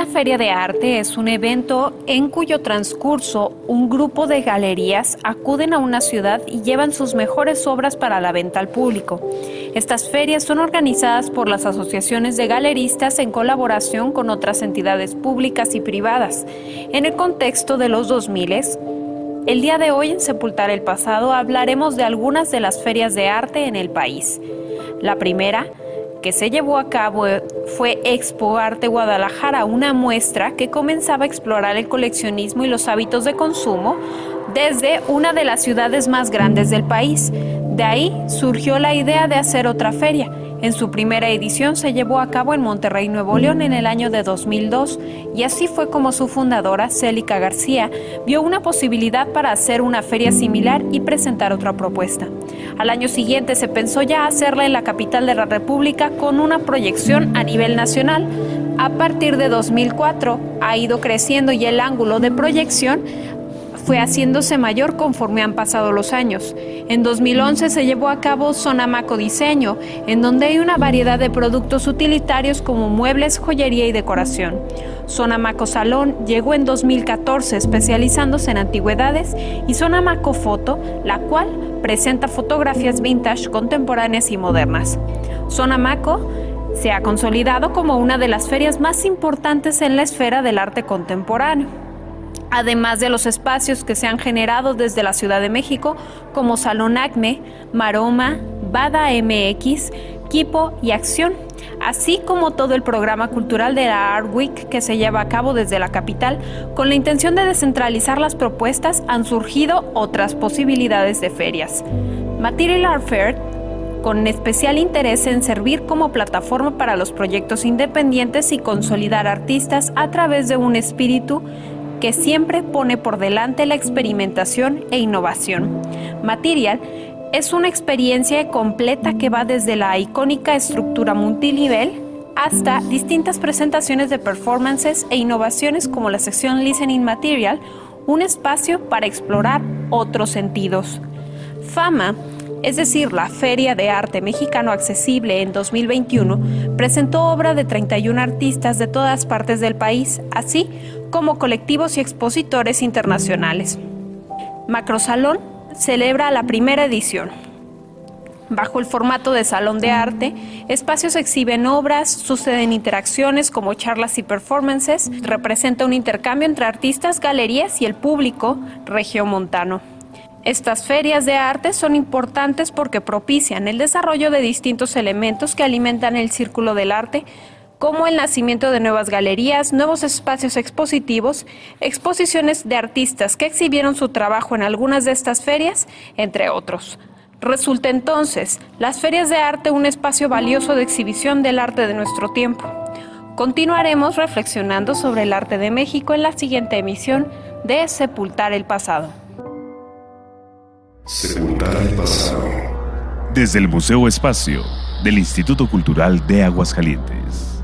Una feria de arte es un evento en cuyo transcurso un grupo de galerías acuden a una ciudad y llevan sus mejores obras para la venta al público. Estas ferias son organizadas por las asociaciones de galeristas en colaboración con otras entidades públicas y privadas. En el contexto de los 2000, el día de hoy en Sepultar el Pasado hablaremos de algunas de las ferias de arte en el país. La primera que se llevó a cabo fue Expo Arte Guadalajara, una muestra que comenzaba a explorar el coleccionismo y los hábitos de consumo desde una de las ciudades más grandes del país. De ahí surgió la idea de hacer otra feria en su primera edición se llevó a cabo en Monterrey, Nuevo León, en el año de 2002, y así fue como su fundadora, Célica García, vio una posibilidad para hacer una feria similar y presentar otra propuesta. Al año siguiente se pensó ya hacerla en la capital de la República con una proyección a nivel nacional. A partir de 2004 ha ido creciendo y el ángulo de proyección fue haciéndose mayor conforme han pasado los años. En 2011 se llevó a cabo Sonamaco Diseño, en donde hay una variedad de productos utilitarios como muebles, joyería y decoración. Sonamaco Salón llegó en 2014 especializándose en antigüedades y Sonamaco Foto, la cual presenta fotografías vintage, contemporáneas y modernas. Sonamaco se ha consolidado como una de las ferias más importantes en la esfera del arte contemporáneo además de los espacios que se han generado desde la Ciudad de México como Salón Acme, Maroma, Bada MX, Kipo y Acción, así como todo el programa cultural de la Art Week que se lleva a cabo desde la capital. Con la intención de descentralizar las propuestas han surgido otras posibilidades de ferias. Material Art Fair con especial interés en servir como plataforma para los proyectos independientes y consolidar artistas a través de un espíritu que siempre pone por delante la experimentación e innovación. Material es una experiencia completa que va desde la icónica estructura multinivel hasta distintas presentaciones de performances e innovaciones como la sección Listening Material, un espacio para explorar otros sentidos. Fama es decir, la Feria de Arte Mexicano Accesible en 2021, presentó obra de 31 artistas de todas partes del país, así como colectivos y expositores internacionales. Macrosalón celebra la primera edición. Bajo el formato de salón de arte, espacios exhiben obras, suceden interacciones como charlas y performances, representa un intercambio entre artistas, galerías y el público regiomontano. Estas ferias de arte son importantes porque propician el desarrollo de distintos elementos que alimentan el círculo del arte, como el nacimiento de nuevas galerías, nuevos espacios expositivos, exposiciones de artistas que exhibieron su trabajo en algunas de estas ferias, entre otros. Resulta entonces las ferias de arte un espacio valioso de exhibición del arte de nuestro tiempo. Continuaremos reflexionando sobre el arte de México en la siguiente emisión de Sepultar el Pasado. Sepultar el pasado. Desde el Museo Espacio del Instituto Cultural de Aguascalientes.